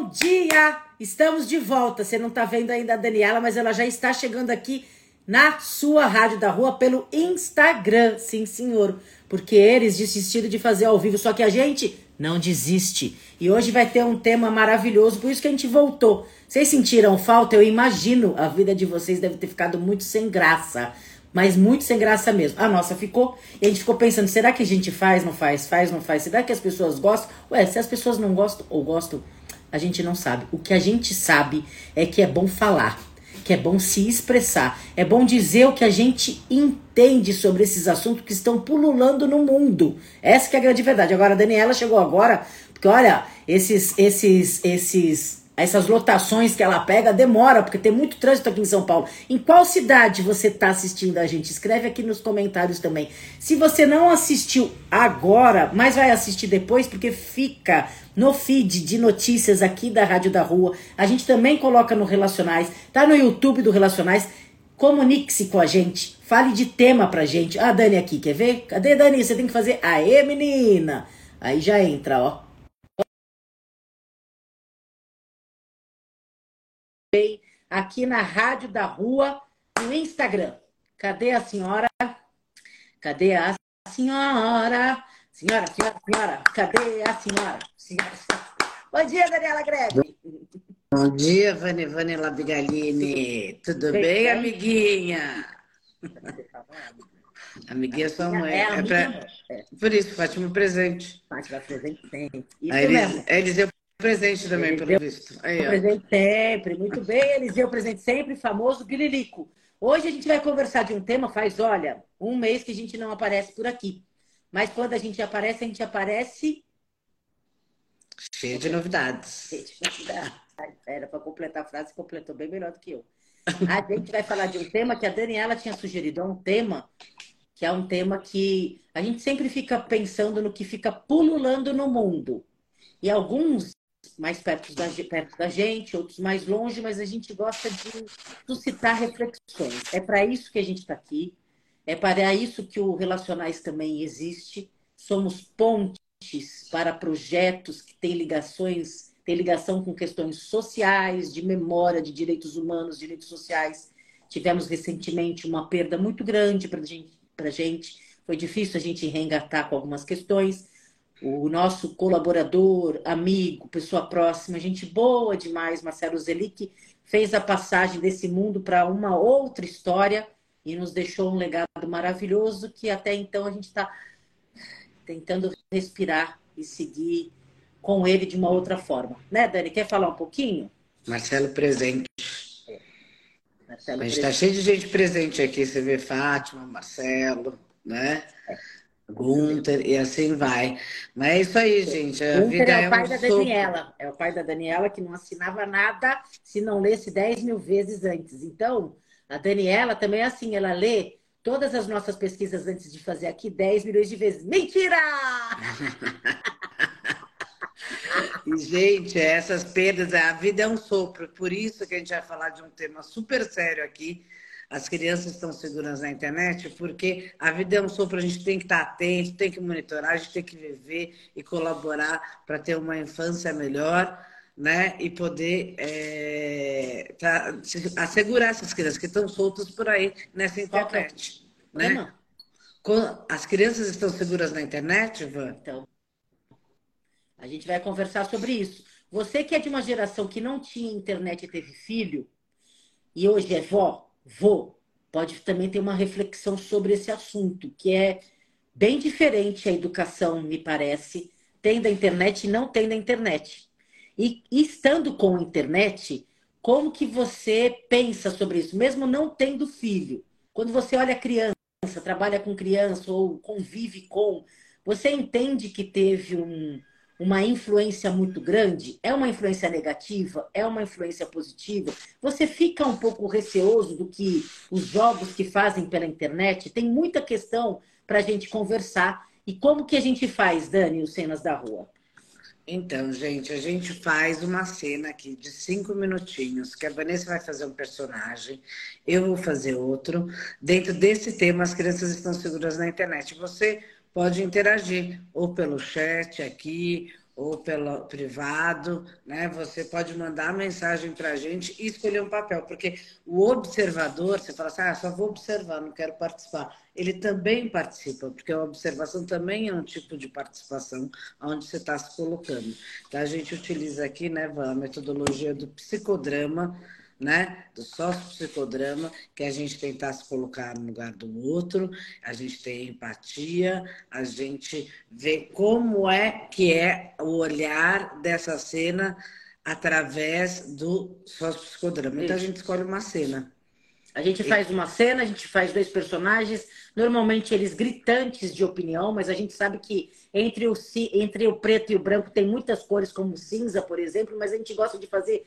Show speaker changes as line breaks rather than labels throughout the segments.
Bom dia! Estamos de volta. Você não está vendo ainda a Daniela, mas ela já está chegando aqui na sua rádio da rua pelo Instagram. Sim, senhor. Porque eles desistiram de fazer ao vivo, só que a gente não desiste. E hoje vai ter um tema maravilhoso, por isso que a gente voltou. Vocês sentiram falta? Eu imagino a vida de vocês deve ter ficado muito sem graça. Mas muito sem graça mesmo. A nossa ficou. E a gente ficou pensando: será que a gente faz, não faz, faz, não faz? Será que as pessoas gostam? Ué, se as pessoas não gostam ou gostam, a gente não sabe. O que a gente sabe é que é bom falar, que é bom se expressar, é bom dizer o que a gente entende sobre esses assuntos que estão pululando no mundo. Essa é a grande verdade. Agora, a Daniela chegou agora, porque olha, esses, esses, esses essas lotações que ela pega demora, porque tem muito trânsito aqui em São Paulo. Em qual cidade você está assistindo a gente? Escreve aqui nos comentários também. Se você não assistiu agora, mas vai assistir depois, porque fica no feed de notícias aqui da Rádio da Rua. A gente também coloca no Relacionais, tá no YouTube do Relacionais. Comunique-se com a gente, fale de tema pra gente. Ah, Dani aqui, quer ver? Cadê Dani? Você tem que fazer. Aê, menina! Aí já entra, ó. aqui na Rádio da Rua, no Instagram. Cadê a senhora? Cadê a senhora? Senhora, senhora, senhora, cadê a senhora? senhora, senhora. Bom dia, Daniela Greve.
Bom dia, Vani Vani Labigalini. Tudo bem, bem amiguinha? Amiguinha sua mãe. É, é pra... Por isso, Fátima presente.
Fátima presente sempre. Isso
Aí, mesmo. Eliseu Presente também, Eliseu, pelo visto.
Aí, presente sempre, muito bem. Eliseu presente sempre, famoso Guililico. Hoje a gente vai conversar de um tema, faz, olha, um mês que a gente não aparece por aqui. Mas quando a gente aparece, a gente aparece.
Cheio de novidades.
Cheio de novidades. Era para completar a frase, completou bem melhor do que eu. A gente vai falar de um tema que a Daniela tinha sugerido. É um tema que é um tema que a gente sempre fica pensando no que fica pululando no mundo. E alguns mais perto da, perto da gente, outros mais longe, mas a gente gosta de suscitar reflexões. É para isso que a gente está aqui, é para isso que o Relacionais também existe. Somos pontes para projetos que têm ligações, têm ligação com questões sociais, de memória, de direitos humanos, direitos sociais. Tivemos recentemente uma perda muito grande para gente, a gente. Foi difícil a gente reengatar com algumas questões o nosso colaborador, amigo, pessoa próxima, gente boa demais, Marcelo Zelic, fez a passagem desse mundo para uma outra história e nos deixou um legado maravilhoso que até então a gente está tentando respirar e seguir com ele de uma outra forma. Né, Dani? Quer falar um pouquinho?
Marcelo presente. É. Marcelo a gente está cheio de gente presente aqui. Você vê Fátima, Marcelo, né? É. Gunter e assim vai. Mas é isso aí, gente. A
Gunter vida é, o é pai um da Daniela. É o pai da Daniela que não assinava nada se não lesse 10 mil vezes antes. Então, a Daniela também é assim, ela lê todas as nossas pesquisas antes de fazer aqui 10 milhões de vezes. Mentira!
e, gente, essas perdas, a vida é um sopro. Por isso que a gente vai falar de um tema super sério aqui as crianças estão seguras na internet, porque a vida é um sopro, a gente tem que estar atento, tem que monitorar, a gente tem que viver e colaborar para ter uma infância melhor, né? E poder é, tá, assegurar essas crianças que estão soltas por aí nessa internet. Né? Não. As crianças estão seguras na internet, Ivan?
Então, a gente vai conversar sobre isso. Você que é de uma geração que não tinha internet e teve filho, e hoje é vó, Vou. Pode também ter uma reflexão sobre esse assunto, que é bem diferente a educação, me parece, tem da internet e não tem da internet. E, estando com a internet, como que você pensa sobre isso, mesmo não tendo filho? Quando você olha criança, trabalha com criança ou convive com, você entende que teve um, uma influência muito grande? É uma influência negativa? É uma influência positiva? Você fica um pouco receoso do que os jogos que fazem pela internet? Tem muita questão para a gente conversar. E como que a gente faz, Dani, os cenas da rua?
Então, gente, a gente faz uma cena aqui de cinco minutinhos, que a Vanessa vai fazer um personagem, eu vou fazer outro. Dentro desse tema, as crianças estão seguras na internet. Você pode interagir ou pelo chat aqui, ou pelo privado, né? Você pode mandar mensagem para a gente e escolher um papel, porque o observador, você fala assim, ah, só vou observar, não quero participar. Ele também participa, porque a observação também é um tipo de participação onde você está se colocando. Então, a gente utiliza aqui, né, a metodologia do psicodrama, né, do sócio-psicodrama, que a gente tentar se colocar no lugar do outro, a gente tem empatia, a gente vê como é que é o olhar dessa cena através do sócio-psicodrama. Então a gente escolhe uma cena.
A gente faz uma cena, a gente faz dois personagens, normalmente eles gritantes de opinião, mas a gente sabe que entre o, entre o preto e o branco tem muitas cores, como cinza, por exemplo, mas a gente gosta de fazer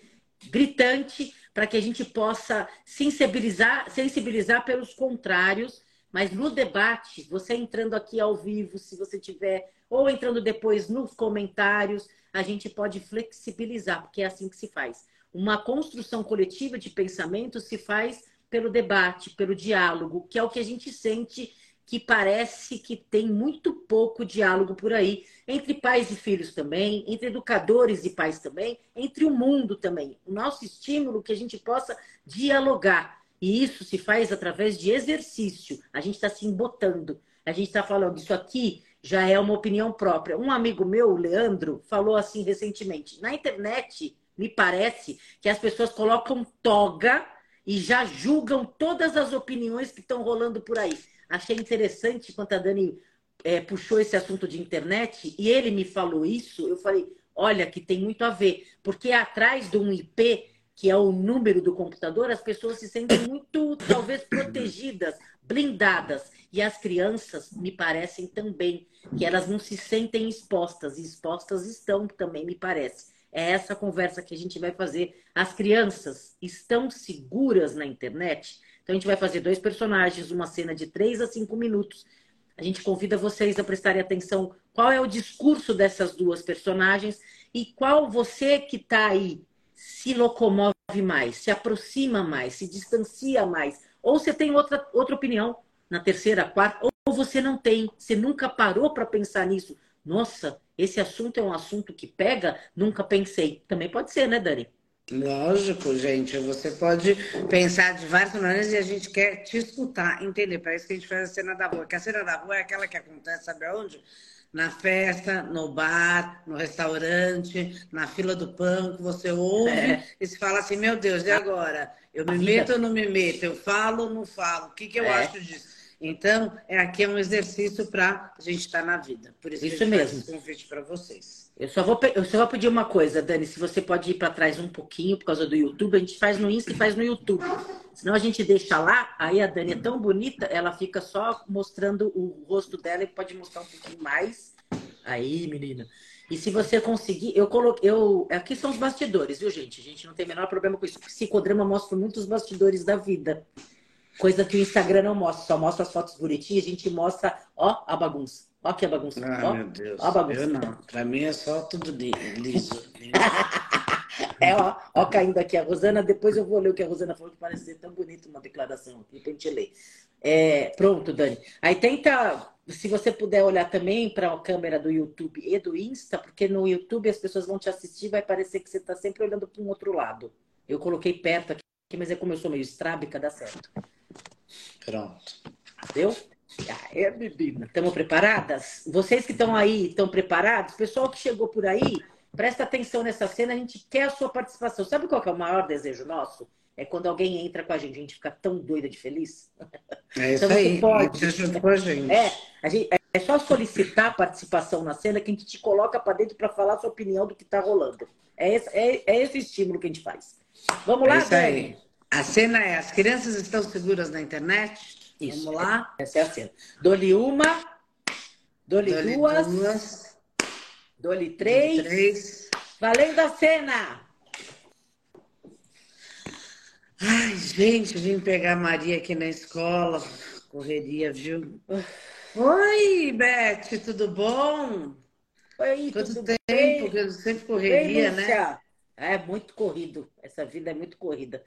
gritante para que a gente possa sensibilizar, sensibilizar pelos contrários. Mas no debate, você entrando aqui ao vivo, se você tiver, ou entrando depois nos comentários, a gente pode flexibilizar, porque é assim que se faz. Uma construção coletiva de pensamento se faz pelo debate, pelo diálogo, que é o que a gente sente que parece que tem muito pouco diálogo por aí, entre pais e filhos também, entre educadores e pais também, entre o mundo também. O nosso estímulo que a gente possa dialogar. E isso se faz através de exercício. A gente está se embotando. A gente está falando, isso aqui já é uma opinião própria. Um amigo meu, o Leandro, falou assim recentemente: na internet, me parece que as pessoas colocam toga e já julgam todas as opiniões que estão rolando por aí. Achei interessante quando a Dani é, puxou esse assunto de internet e ele me falou isso. Eu falei, olha, que tem muito a ver, porque atrás de um IP, que é o número do computador, as pessoas se sentem muito, talvez, protegidas, blindadas. E as crianças me parecem também que elas não se sentem expostas, e expostas estão também, me parece. É essa conversa que a gente vai fazer. As crianças estão seguras na internet? Então a gente vai fazer dois personagens, uma cena de três a cinco minutos. A gente convida vocês a prestarem atenção qual é o discurso dessas duas personagens e qual você que está aí se locomove mais, se aproxima mais, se distancia mais, ou você tem outra, outra opinião na terceira, quarta, ou você não tem, você nunca parou para pensar nisso. Nossa, esse assunto é um assunto que pega, nunca pensei. Também pode ser, né, Dani?
Lógico, gente. Você pode pensar de várias maneiras e a gente quer te escutar, entender. Para isso que a gente faz a cena da rua. Que a cena da rua é aquela que acontece, sabe aonde? Na festa, no bar, no restaurante, na fila do pão, que você ouve é. e se fala assim: meu Deus, e agora? Eu me meto ou não me meto? Eu falo ou não falo? O que, que eu é. acho disso? Então, é aqui é um exercício para a gente estar tá na vida. Por isso,
isso mesmo.
faz esse convite para vocês.
Eu só, vou, eu só vou pedir uma coisa, Dani. Se você pode ir para trás um pouquinho por causa do YouTube, a gente faz no Insta e faz no YouTube. Senão a gente deixa lá, aí a Dani é tão bonita, ela fica só mostrando o rosto dela e pode mostrar um pouquinho mais. Aí, menina. E se você conseguir, eu coloquei. Eu, aqui são os bastidores, viu, gente? A gente não tem o menor problema com isso. O psicodrama mostra muitos bastidores da vida. Coisa que o Instagram não mostra, só mostra as fotos bonitinhas, a gente mostra, ó, a bagunça. Ó que a bagunça.
Ah,
ó,
meu Deus.
Ó a bagunça.
Eu não. Pra mim é só tudo liso.
é, ó, ó, caindo aqui a Rosana. Depois eu vou ler o que a Rosana falou, que parece ser tão bonito uma declaração aqui, pra gente ler. É, pronto, Dani. Aí tenta, se você puder olhar também para a câmera do YouTube e do Insta, porque no YouTube as pessoas vão te assistir, vai parecer que você está sempre olhando para um outro lado. Eu coloquei perto aqui, mas é como eu sou meio estrábica, dá certo.
Pronto.
Deu? É, menina. Estamos preparadas? Vocês que estão aí, estão preparados? Pessoal que chegou por aí, presta atenção nessa cena, a gente quer a sua participação. Sabe qual é o maior desejo nosso? É quando alguém entra com a gente, a gente fica tão doida de feliz.
É isso então, aí, pode. junto com a gente.
É, a gente. É só solicitar a participação na cena que a gente te coloca para dentro para falar a sua opinião do que está rolando. É esse, é, é esse estímulo que a gente faz. Vamos lá, é
isso aí. A cena é: as crianças estão seguras na internet?
Isso. Vamos lá? Essa é a cena. Dou-lhe uma, dou-lhe duas, duas dou-lhe três. três. Valendo a cena!
Ai, gente, vim pegar a Maria aqui na escola. Correria, viu? Oi, Beth, tudo bom?
Oi,
Quanto
tudo
tempo? Bem? Sempre correria, né?
É muito corrido. Essa vida é muito corrida.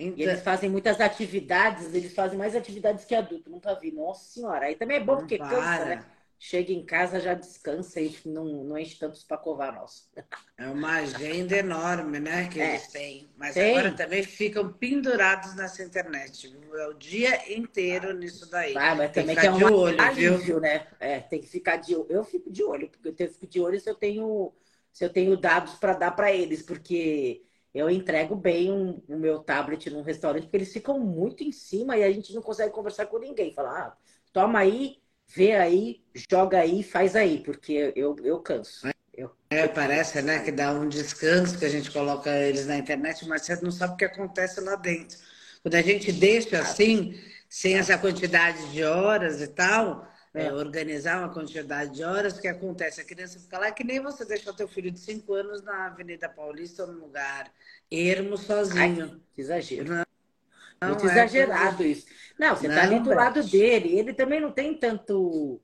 Então... E eles fazem muitas atividades, eles fazem mais atividades que adulto, nunca vi. Nossa senhora, aí também é bom porque cansa, né? chega em casa, já descansa e não, não enche tantos pacová nosso.
É uma agenda enorme, né, que é. eles têm. Mas tem. agora também ficam pendurados nessa internet. É o dia inteiro nisso daí.
Ah, mas tem também que, que é um olho, alívio, viu? né? É, tem que ficar de olho. Eu fico de olho, porque eu fico de olho se eu tenho, se eu tenho dados para dar para eles, porque eu entrego bem um, o meu tablet num restaurante, porque eles ficam muito em cima e a gente não consegue conversar com ninguém. Falar, ah, toma aí vê aí, joga aí, faz aí, porque eu, eu canso. Eu...
É, parece, né, que dá um descanso que a gente coloca eles na internet, mas você não sabe o que acontece lá dentro. Quando a gente deixa assim, sem essa quantidade de horas e tal, é. É, organizar uma quantidade de horas, o que acontece? A criança fica lá, que nem você deixar teu filho de 5 anos na Avenida Paulista ou num lugar ermo sozinho.
Ai, que exagero. Não, muito é, exagerado isso. Não, você está ali do lado dele. Ele também não tem tanto.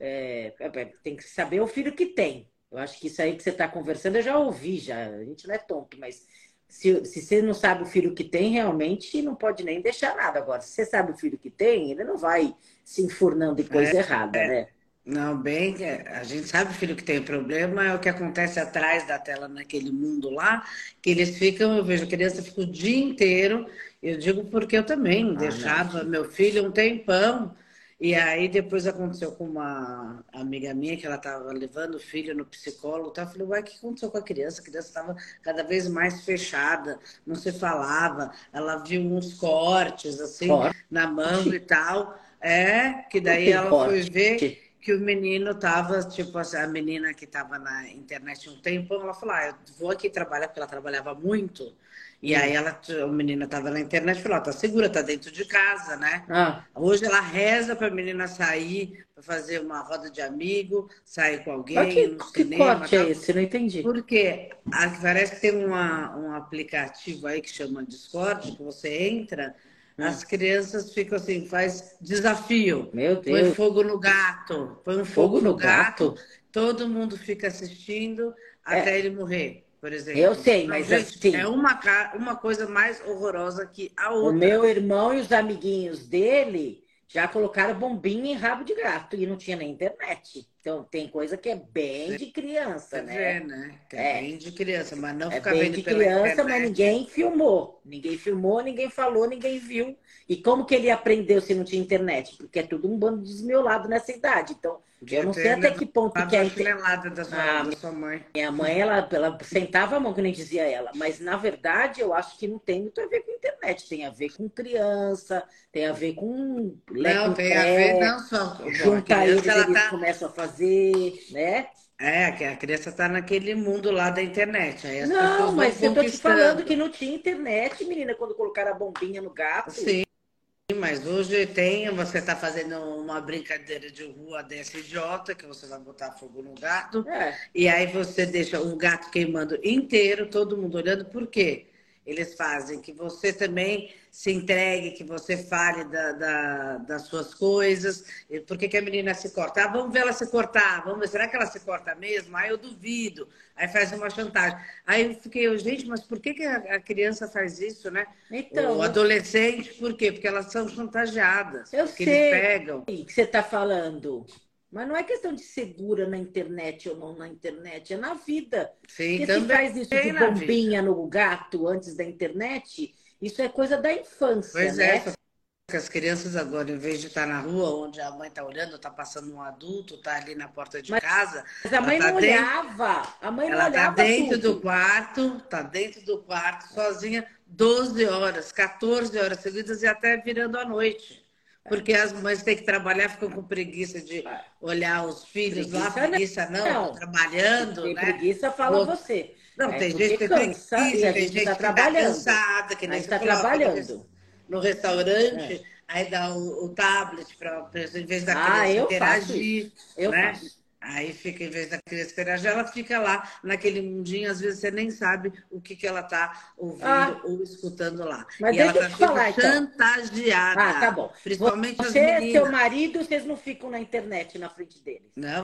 É, é, é, tem que saber o filho que tem. Eu acho que isso aí que você está conversando eu já ouvi, já. A gente não é tonto, mas se, se você não sabe o filho que tem, realmente não pode nem deixar nada. Agora, se você sabe o filho que tem, ele não vai se enfurnando em coisa é, errada, é. né?
Não, bem, a gente sabe, filho, que tem problema, é o que acontece atrás da tela naquele mundo lá, que eles ficam, eu vejo a criança fica o dia inteiro eu digo porque eu também ah, deixava não. meu filho um tempão. E aí depois aconteceu com uma amiga minha que ela estava levando o filho no psicólogo. Tá? Eu falei, uai, o que aconteceu com a criança? A criança estava cada vez mais fechada, não se falava. Ela viu uns cortes assim Corte. na mão e tal. É, que daí ela foi ver que o menino estava, tipo, a menina que estava na internet um tempão, ela falou, ah, eu vou aqui trabalhar, porque ela trabalhava muito. E aí ela, a menina estava na internet e falou, tá segura, tá dentro de casa, né? Ah. Hoje ela reza para a menina sair, para fazer uma roda de amigo, sair com alguém, Mas
que, no que cinema. corte é esse? Não entendi.
Porque parece que tem uma, um aplicativo aí que chama Discord, que você entra, hum. as crianças ficam assim, faz desafio.
Meu Deus.
Põe fogo no gato, põe um fogo, fogo no, gato. gato. Todo mundo fica assistindo é. até ele morrer por exemplo.
Eu sei, mas gente, assim.
É uma, uma coisa mais horrorosa que a outra.
O meu irmão e os amiguinhos dele já colocaram bombinha em rabo de gato e não tinha nem internet. Então tem coisa que é bem de criança, né?
É, né? É, é, bem de criança, mas não
é
fica
bem de criança, internet. mas ninguém filmou. Ninguém filmou, ninguém falou, ninguém viu. E como que ele aprendeu se não tinha internet? Porque é tudo um bando desmiolado nessa idade. Então, eu não sei até que ponto que a
internet. Da sua, ah, da sua mãe.
Minha mãe, ela, ela sentava a mão, que nem dizia ela. Mas, na verdade, eu acho que não tem muito a ver com internet. Tem a ver com criança, tem a ver com...
Não, tem a ver não só...
Juntar eles, eles tá... começam a fazer, né?
É, que a criança está naquele mundo lá da internet.
Não, mas eu tô te falando que não tinha internet, menina, quando colocaram a bombinha no gato.
Sim, mas hoje tem, você está fazendo uma brincadeira de rua dessa idiota, que você vai botar fogo no gato, é. e aí você deixa o gato queimando inteiro, todo mundo olhando, por quê? Eles fazem que você também se entregue, que você fale da, da, das suas coisas. Por que, que, a menina se corta? Ah, vamos ver ela se cortar. Vamos ver, será que ela se corta mesmo? Ah, eu duvido. Aí faz uma chantagem. Aí eu fiquei, gente, mas por que, que a, criança faz isso, né? Então, o adolescente, por quê? Porque elas são chantageadas.
Eu
sei
eles pegam. O que você está falando? Mas não é questão de segura na internet ou não na internet, é na vida.
Sim,
Porque se faz isso de bombinha no gato antes da internet, isso é coisa da infância,
pois
né?
É, as crianças agora, em vez de estar na rua, onde a mãe está olhando, está passando um adulto, está ali na porta de
mas,
casa.
Mas a mãe tá não dentro, olhava. A mãe
ela
está
dentro
tudo.
do quarto, está dentro do quarto, sozinha, 12 horas, 14 horas seguidas e até virando a noite. Porque as mães têm que trabalhar, ficam com preguiça de olhar os filhos preguiça lá, preguiça não, não. trabalhando,
tem
né?
preguiça, fala você.
Não, é, tem gente que tem preguiça, tem gente tá que trabalhando. tá cansada, que nem
está trabalhando.
No restaurante, é. aí dá o, o tablet para em vez da ah, criança interagir.
Eu
né?
faço.
Aí fica, em vez da criança interagir, ela fica lá naquele mundinho, às vezes você nem sabe o que, que ela está ouvindo ah, ou escutando lá.
Mas
e
ela
está
falar,
então. chantageada.
Ah, tá bom.
Principalmente
você,
as meninas.
seu marido, vocês não ficam na internet na frente deles.
Não.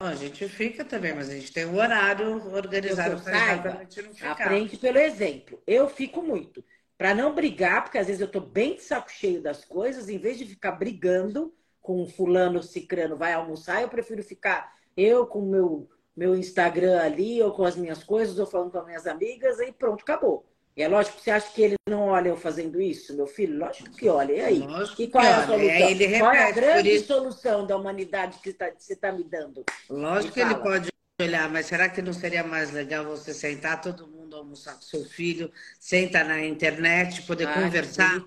A gente fica também, mas a gente tem um horário organizado para a gente não ficar.
Aprende pelo exemplo. Eu fico muito. Para não brigar, porque às vezes eu estou bem de saco cheio das coisas, em vez de ficar brigando, com fulano cicrano vai almoçar, eu prefiro ficar eu com meu, meu Instagram ali, ou com as minhas coisas, ou falando com as minhas amigas, e pronto, acabou. E é lógico que você acha que ele não olha eu fazendo isso, meu filho? Lógico que olha. E aí?
Lógico
e qual é a solução?
Aí ele repete,
qual é a grande solução da humanidade que tá- você está me dando?
Lógico que ele pode olhar, mas será que não seria mais legal você sentar todo mundo almoçar com seu filho, senta na internet, poder
Ah,
conversar?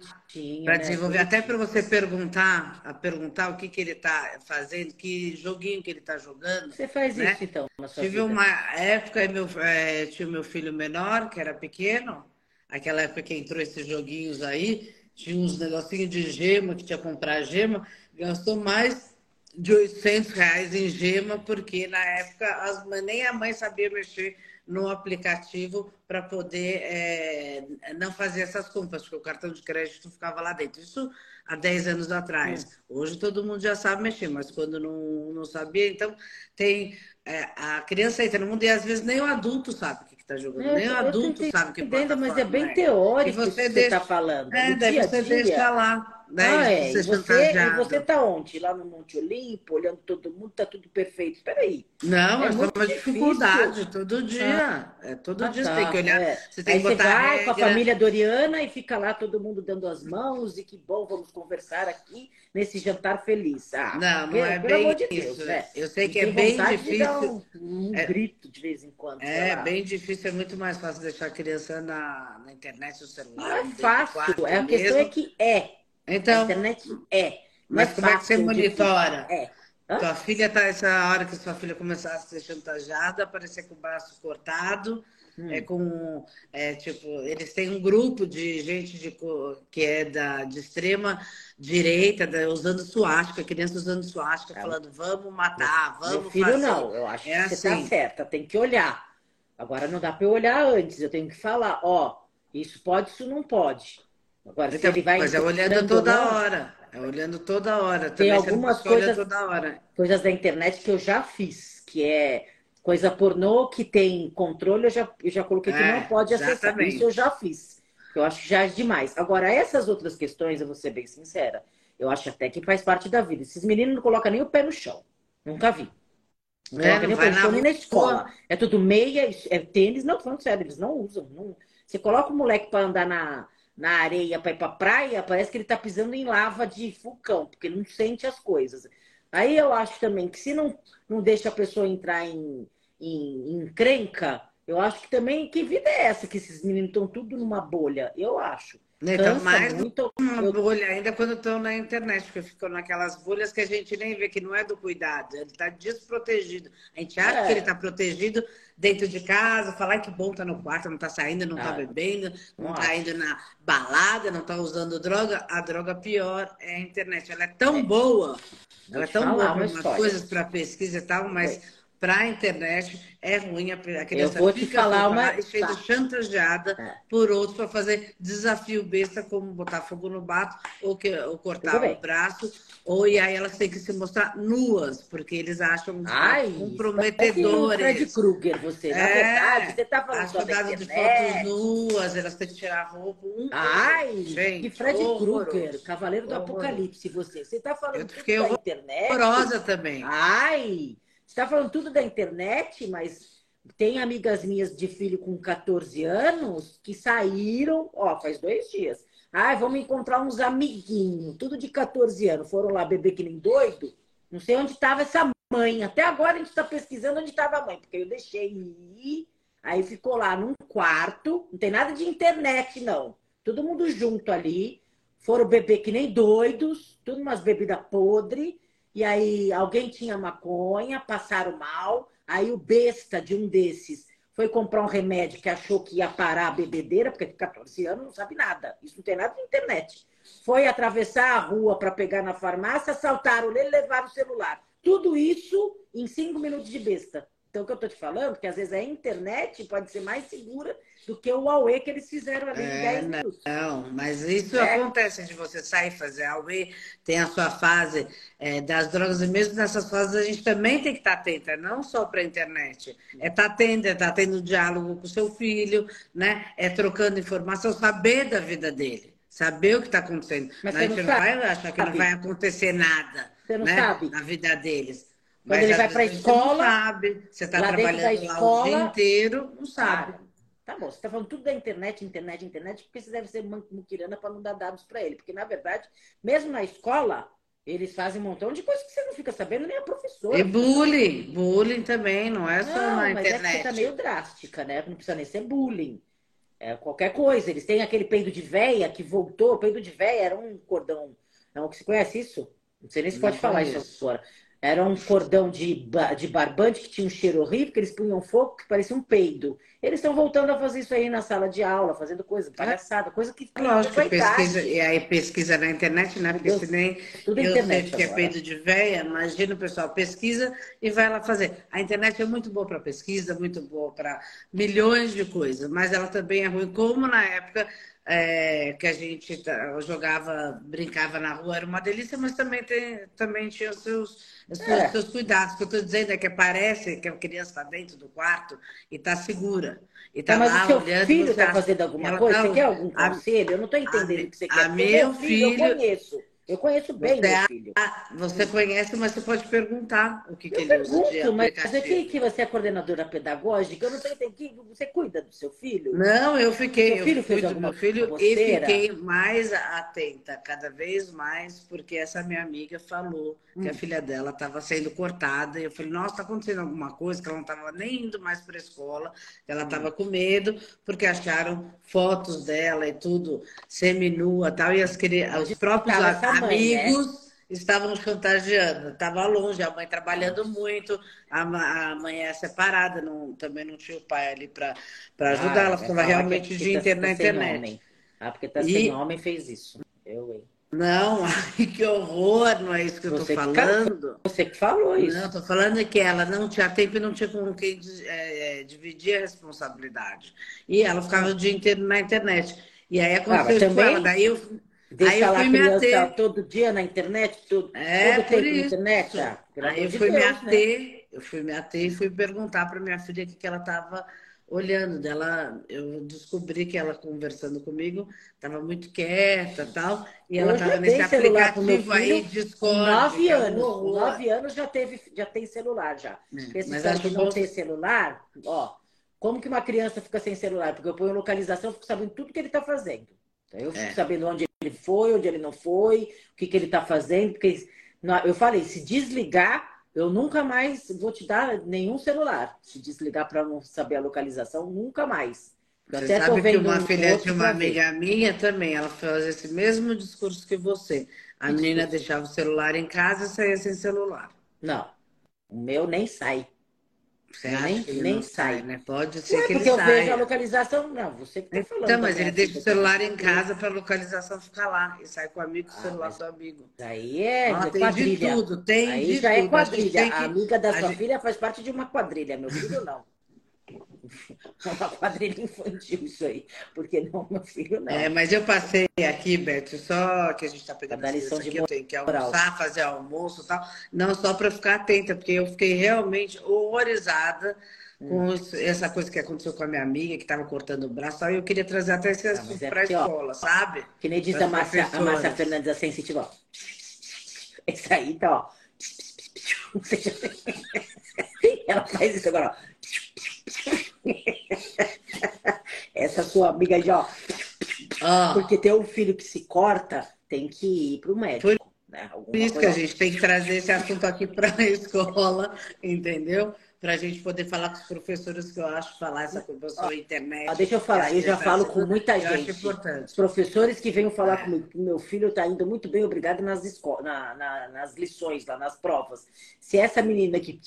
Para
né?
desenvolver, até para você perguntar, a perguntar o que, que ele está fazendo, que joguinho que ele está jogando.
Você faz
né?
isso, então, na sua
Tive
vida?
uma época, meu, é, tinha meu filho menor, que era pequeno, aquela época que entrou esses joguinhos aí, tinha uns negocinhos de gema, que tinha que comprar gema, gastou mais de 800 reais em gema, porque na época as, nem a mãe sabia mexer no aplicativo para poder é, não fazer essas compras, porque o cartão de crédito ficava lá dentro. Isso há 10 anos atrás. Hoje todo mundo já sabe mexer, mas quando não, não sabia, então tem. é, a criança entra no mundo e às vezes nem o adulto sabe o que está jogando,
Eu
nem o adulto sabe o que
entendendo, mas é bem teórico isso
você
que você está falando.
É, daí você
dia.
deixa lá. Né,
Ah, é. E você, e você tá onde? Lá no Monte Olimpo, olhando todo mundo, tá tudo perfeito. Peraí.
Não,
É
é, uma dificuldade, todo dia. É, todo
Ah,
dia
tá,
você tem que olhar,
é.
você tem
Aí
que
você
botar
vai com a família Doriana e fica lá todo mundo dando as mãos e que bom, vamos conversar aqui nesse jantar feliz. Ah,
Não, não
pelo-
é
pelo
bem
amor de
isso.
Deus, né?
Eu sei que é bem difícil.
um, um
É.
grito de vez em quando.
É bem difícil, é muito mais fácil deixar a criança na, na internet, no celular.
Não é fácil. É, a questão é que é. A
Então,
internet é.
Mas
é
como é que você monitora?
É.
Tua filha tá essa hora que sua filha começar a ser chantageada, aparecer com o braço cortado,
Hum.
é com é, tipo, eles têm um grupo de gente de, que é da de extrema direita, da- usando suástica, criança usando suástica,
É.
falando vamos matar, vamos
Meu filho
fazer.
não, eu acho
É
que você tá
assim.
certa, tem que olhar. Agora não dá para eu olhar antes, eu tenho que falar, ó, isso pode, isso não pode. Agora,
Então,
ele vai
mas é olhando toda
não,
hora. É olhando toda hora.
Tem
Também
algumas
não olha
coisas-
toda hora.
coisas da internet que eu já fiz, que é coisa pornô que tem controle, eu já, eu já coloquei que
É,
não pode acessar.
exatamente.
Isso eu já fiz. Eu acho que já é demais. Agora, essas outras questões, eu vou ser bem sincera, eu acho até que faz parte da vida. Esses meninos não colocam nem o pé no chão. Nunca vi. Não
É, não vai na
nem na escola. É tudo meia, é tênis. Não, falando sério, eles não usam. não- Você coloca o moleque para andar na, na areia, para ir pra praia, parece que ele tá pisando em lava de vulcão, porque ele não sente as coisas. Aí eu acho também que se não, não deixa a pessoa entrar em, em, em encrenca, eu acho que também, que vida é essa que esses meninos estão tudo numa bolha? Eu acho.
Então,
Cansa
mais do
muito.
uma bolha ainda quando estão na internet, porque ficam naquelas bolhas que a gente nem vê que não é do cuidado, ele está desprotegido. A gente acha
É.
que ele está protegido dentro de casa, falar que bom tá no quarto, não está saindo, não está
Ah,
bebendo, não está indo na balada, não está usando droga. A droga pior é a internet. Ela é tão boa,
Vou
ela é tão boa umas coisas, para pesquisa e tal, mas para a internet é ruim. A criança
vou te
fica
falar uma-
e sendo
tá.
chantageada
É.
por outros para fazer desafio besta, como botar fogo no bato, ou, que, ou cortar o braço, ou e aí elas têm que se mostrar nuas, porque eles acham
Ai,
comprometedores.
Fred Krueger, você. Na
É,
verdade, você tá falando só da
cuidado de
internet.
fotos nuas, elas têm que tirar a roupa. Um,
Ai,
gente,
que Fred. Krueger, Cavaleiro do
Horroroso.
Apocalipse, você. Você tá falando
Eu fiquei
da internet.
Horrorosa também.
Ai, você tá falando tudo da internet, mas tem amigas minhas de filho com 14 anos que saíram, ó, faz dois dias. Ai, vamos encontrar uns amiguinhos, tudo de 14 anos. Foram lá beber que nem doido. Não sei onde estava essa mãe. Até agora a gente está pesquisando onde estava a mãe, porque eu deixei ir. Aí ficou lá num quarto, não tem nada de internet, não. Todo mundo junto ali. Foram beber que nem doidos, tudo umas bebidas podres. E aí alguém tinha maconha, passaram mal. Aí o besta de um desses foi comprar um remédio que achou que ia parar a bebedeira, porque com 14 anos não sabe nada. Isso não tem nada de internet. Foi atravessar a rua para pegar na farmácia, assaltaram ele levaram o celular. Tudo isso em cinco minutos de besta. Então, o que eu tô te falando, que às vezes a internet pode ser mais segura do que o Huawei que eles fizeram ali em
É,
10 minutos.
Não, mas isso
É.
acontece de você sair fazer a UE, tem a sua fase é, das drogas, e mesmo nessas fases a gente também tem que estar atenta, não só para a internet. É estar atenta, é estar tendo diálogo com o seu filho, né? É trocando informação, saber da vida dele. saber o que está acontecendo.
Mas
a gente
não sabe.
vai achar que não vai acontecer nada
Você não
né,
sabe.
na vida deles.
Quando ele
às
vai
você não
escola,
sabe. Você está
dentro da
trabalhando lá o
escola,
dia inteiro, não sabe.
Tá bom, você tá falando tudo da internet, internet, internet, porque você deve ser muquirana para não dar dados para ele. Porque, na verdade, mesmo na escola, eles fazem um montão de coisas que você não fica sabendo, nem a professora.
E bullying, bullying também, não é só
Não,
na
mas é que
internet.
tá meio drástica, né? Não precisa nem ser bullying. É qualquer coisa. Eles têm aquele peido de véia que voltou. O peido de véia era um cordão. Não, que você conhece isso? Não sei nem se
Não
pode falar isso, professora. Era um cordão de, de barbante que tinha um cheiro horrível, que eles punham fogo que parecia um peido. Eles estão voltando a fazer isso aí na sala de aula, fazendo coisa, palhaçada, coisa que tem
Lógico,
sua
pesquisa, e aí pesquisa na internet, né? Porque
Deus,
se nem
Tudo
eu
internet
sei que é peido de véia, imagina o pessoal pesquisa e vai lá fazer. A internet é muito boa para pesquisa, muito boa para milhões de coisas, mas ela também é ruim, como na época é, que a gente jogava, brincava na rua, era uma delícia, mas também, tem, também tinha os seus, os
É.
seus cuidados. O que eu estou dizendo é que parece que a criança está dentro do quarto e está segura. E
Tá,
tá
mas
lá
o seu
olhando,
filho está fazendo alguma coisa?
tá-
Você quer algum
a-
conselho? Eu não estou entendendo
a-
o que você
a
quer. porque
meu
meu filho, eu
filho-
conheço. Eu conheço bem
Você
meu filho.
Ah, você conhece, mas você pode perguntar o que, que
Eu
ele usa de
pergunto, mas
aplicativo.
aqui que você é coordenadora pedagógica, eu não tô entendendo. Você cuida do seu filho?
Não, eu fiquei,
Seu filho
eu
fez
fui do meu filho e fiquei mais atenta, cada vez mais, porque essa minha amiga falou que a
Hum.
filha dela estava sendo cortada. E eu falei, nossa, está acontecendo alguma coisa, que ela não estava nem indo mais para a escola, que ela
Hum.
estava com medo, porque acharam fotos dela e tudo seminua e tal, e as, os próprios
mãe, né?
amigos estavam chantageando. Estava longe, a mãe trabalhando muito, a, a mãe é separada, não, também não tinha o pai ali para ajudar, ela
Ah,
ficava
vai falar
realmente
que
o dia inteiro na internet.
homem. Ah, porque tá
E-
sem homem fez isso. Eu, hein?
Não, ai, que horror, não é isso que eu
Você
estou
que tá-
falando.
Você que falou isso.
Não, estou falando que ela não tinha tempo e não tinha com quem é, é, dividir a responsabilidade. E ela ficava o dia inteiro na internet. E aí aconteceu
Ah,
isso com
também
ela. Daí eu,
Deixa lá a
me
criança
ater.
todo dia na internet, todo,
É,
todo tempo na internet. Ah,
Aí eu fui me
Deus, né?
ater, eu fui me ater e fui perguntar para minha filha o que, que ela estava olhando dela. Eu descobri que ela conversando comigo estava muito quieta tal. E ela estava nesse aplicativo aí, Discord.
nove
que é
anos.
Horror.
nove anos já, teve, já tem celular já. Esse
mas acho
de não ter celular, ó, como que uma criança fica sem celular? Porque eu ponho localização, eu fico sabendo tudo que ele está fazendo. Então, eu fico
É.
sabendo onde ele foi, onde ele não foi, o que, que ele está fazendo. Porque eu falei, se desligar, eu nunca mais vou te dar nenhum celular. Se desligar para não saber a localização, nunca mais. Eu
Você sabe que uma
um
filha de uma
pra ver.
amiga minha também, ela faz esse mesmo discurso que você. A menina deixava o celular em casa e saía sem celular.
Não, o meu nem sai.
Você
Nem- nem sai.
né? Pode ser
Ué,
que ele
porque eu vejo a
saia.
localização. Não, você que tá falando.
Então, mas
da
ele deixa o celular em casa para a localização ficar lá. E sai com o amigo com o
Ah,
celular do amigo.
Aí é
Ah, tem de
quadrilha.
tudo, tem
Aí
de
já
tudo.
é
A gente
quadrilha.
tem que-
A amiga da
a
sua
gente-
filha faz parte de uma quadrilha. Meu filho não. Uma quadrilha infantil isso aí. Porque não, meu filho não.
É, mas eu passei aqui, Beto, só que a gente está pegando
lição
crianças
de
aqui, eu tenho que almoçar, fazer almoço e tal. Não só para ficar atenta, porque eu fiquei realmente horrorizada
Hum.
com essa coisa que aconteceu com a minha amiga, que estava cortando o braço e eu queria trazer até esse
mas
assunto
é
para a
porque, ó,
escola, sabe?
Que nem diz a Márcia, a. Márcia Fernandes, a sensitiva, ó. Esse aí tá, ó. Ela faz isso agora, ó. Essa sua amiga já, ó.
Ó,
Porque ter um filho que se corta, tem que ir pro médico. né?
Por isso que a gente tem que trazer esse assunto aqui para a escola, entendeu? Para a gente poder falar com os professores, que eu acho falar essa coisa sobre a internet.
Ah, deixa eu falar, eu já falo com muita
eu acho
gente.
importante.
Os professores que venham falar
É.
comigo meu filho está indo muito bem, obrigado, nas, esco... na, na- nas lições, lá nas provas. Se essa menina que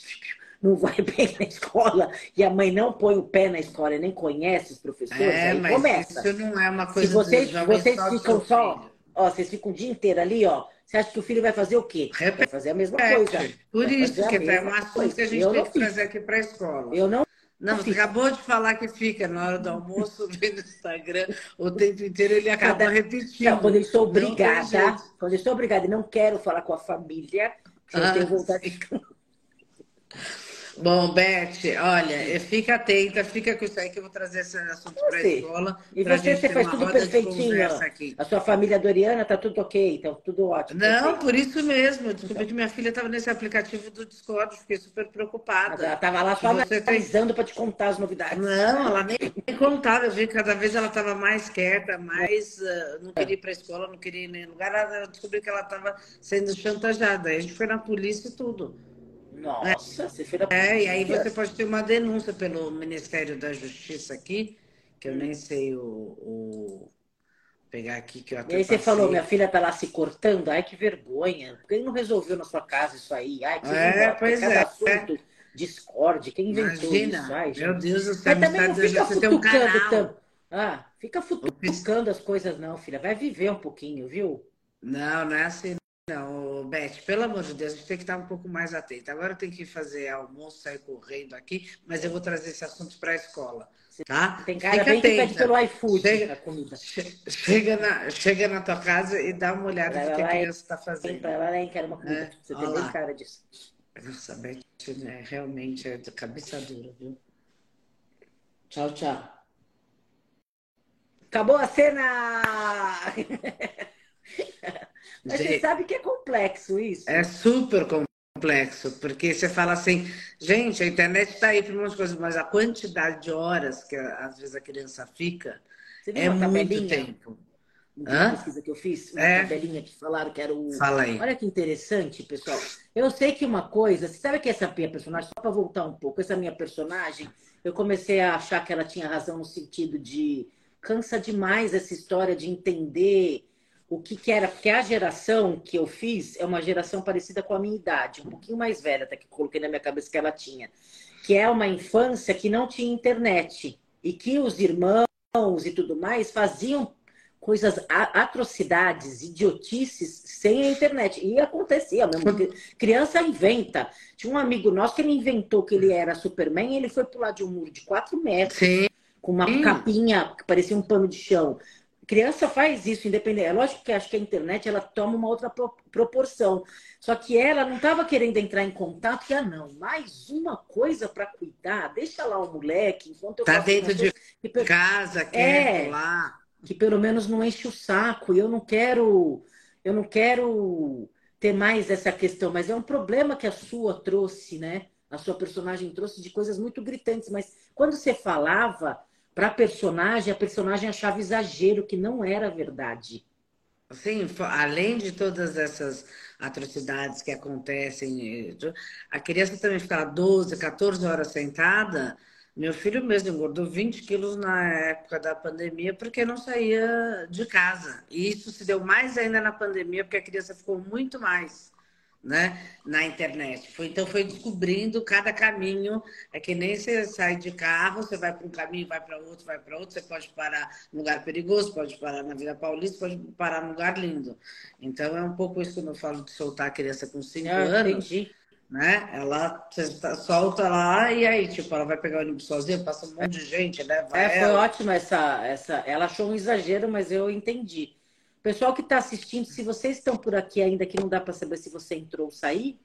não vai bem na escola e a mãe não põe o pé na escola e nem conhece os professores,
É,
aí começa.
isso não é uma
Se
coisa
vocês,
dos jovens
vocês
só
ficam só, ó, vocês ficam o dia inteiro ali, ó. Você acha que o filho vai fazer o quê? Vai
Repete.
fazer a mesma coisa.
Por
Vai
isso, que é um assunto
coisa.
que a gente
Eu
tem que
fico.
trazer aqui para a escola.
Eu não
Não, você acabou de falar que fica na hora do almoço, vem no Instagram, o tempo inteiro ele acaba
Cada-
repetindo.
Não, quando eu estou obrigada, quando eu estou obrigada e não quero falar com a família, se eu
Ah,
tenho vontade de
Bom, Beth, olha, fica atenta, fica com isso aí que eu vou trazer esse assunto para a escola.
E você, você faz tudo perfeitinho. A sua família Doriana tá tudo ok, então tudo ótimo.
Não, perfeito. por isso mesmo. Desculpa que minha filha estava nesse aplicativo do Discord, fiquei super preocupada.
ela estava lá só analisando para te contar as novidades.
Não, ela nem, contava. Eu vi que cada vez ela estava mais quieta, mais uh, não queria ir para a escola, não queria ir em nenhum lugar. Eu descobri que ela estava sendo chantageada. Aí a gente foi na polícia e tudo.
Nossa, é. você fez a...
É, e aí você pode ter uma denúncia pelo Ministério da Justiça aqui, que eu nem sei o. o... Pegar aqui que eu até
E aí
você
passei. falou, minha filha tá lá se cortando, ai que vergonha. Por que ele não resolveu na sua casa isso aí? Ai, que
é, pois é.
Assunto, é. Discord, quem inventou
Imagina,
isso? Ai,
meu Deus do céu,
Mas também não fica futucando um Ah, fica futucando as coisas não, filha. Vai viver um pouquinho, viu?
Não, não é assim não, Beth, pelo amor de Deus, a gente tem que estar um pouco mais atento. Agora eu tenho que fazer almoço, sair correndo aqui, mas eu vou trazer esse assunto para a escola. Tá?
Tem cara Fica bem atenta. que pede pelo iFood chega, a comida.
Chega na, chega na tua casa e dá uma olhada no que a criança está fazendo.
Ela nem quer uma comida. É? Você Olha tem bem cara disso.
Nossa, Beth, né, realmente é de cabeça dura, viu? Tchau, tchau.
Acabou a cena! Mas você sabe que é complexo isso.
É super complexo, porque você fala assim, gente, a internet está aí para um de coisas, mas a quantidade de horas que às vezes a criança fica é muito tempo.
Uma pesquisa que eu fiz, uma é. tabelinha que falaram que era o.
Fala aí.
Olha que interessante, pessoal. Eu sei que uma coisa, você sabe que essa minha personagem, só para voltar um pouco, essa minha personagem, eu comecei a achar que ela tinha razão no sentido de cansa demais essa história de entender o que, que, era, porque a geração que eu fiz é uma geração parecida com a minha idade, um pouquinho mais velha, até que coloquei na minha cabeça que ela tinha, que é uma infância que não tinha internet e que os irmãos e tudo mais faziam coisas, atrocidades, idiotices sem a internet. E acontecia mesmo. Criança inventa. Tinha um amigo nosso que ele inventou que ele era Superman e ele foi pular de um muro de 4 metros. Sim. Com uma capinha que parecia um pano de chão criança faz isso independente. É lógico que acho que a internet ela toma uma outra proporção. Só que ela não estava querendo entrar em contato, e ah, não, mais uma coisa para cuidar, deixa lá o moleque, enquanto eu
Tá dentro de que, casa, quer é, lá.
Que pelo menos não enche o saco. Eu não quero, eu não quero ter mais essa questão, mas é um problema que a sua trouxe, né? A sua personagem trouxe de coisas muito gritantes, mas quando você falava, para a personagem, a personagem achava exagero, que não era verdade.
Sim, além de todas essas atrocidades que acontecem, a criança também ficar 12, 14 horas sentada. Meu filho mesmo engordou 20 quilos na época da pandemia porque não saía de casa. E isso se deu mais ainda na pandemia porque a criança ficou muito mais né, na internet. Foi, então foi descobrindo cada caminho. É que nem você sai de carro, você vai para um caminho, vai para outro, vai para outro. Você pode parar num lugar perigoso, pode parar na Vila Paulista, pode parar num lugar lindo. Então é um pouco isso que eu falo de soltar a criança com 5 ah, anos. Entendi. Né? Ela solta lá e aí, tipo, ela vai pegar o ônibus sozinha, passa um monte de gente, leva
é,
ela.
Foi ótima essa, essa. Ela achou um exagero, mas eu entendi. Pessoal que está assistindo, se vocês estão por aqui ainda que não dá para saber se você entrou ou saiu,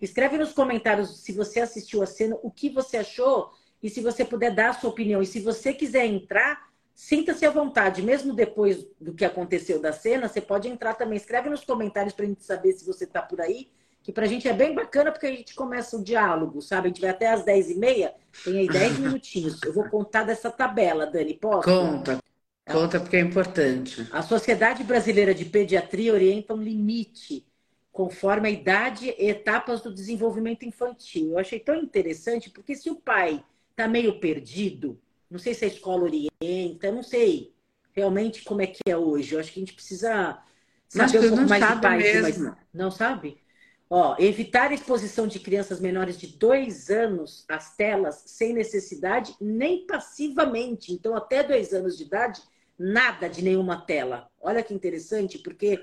escreve nos comentários se você assistiu a cena, o que você achou e se você puder dar a sua opinião. E se você quiser entrar, sinta-se à vontade, mesmo depois do que aconteceu da cena, você pode entrar também. Escreve nos comentários para a gente saber se você está por aí, que para a gente é bem bacana porque a gente começa o diálogo, sabe? A gente vai até às 10h30, tem aí 10 minutinhos. Eu vou contar dessa tabela, Dani, posso?
Conta, Conta porque é importante.
A Sociedade Brasileira de Pediatria orienta um limite conforme a idade e etapas do desenvolvimento infantil. Eu achei tão interessante, porque se o pai está meio perdido, não sei se a escola orienta, não sei realmente como é que é hoje. Eu acho que a gente precisa saber um pouco mais de pais. Mas não sabe? Ó, evitar a exposição de crianças menores de dois anos às telas sem necessidade, nem passivamente. Então, até dois anos de idade, nada de nenhuma tela. Olha que interessante, porque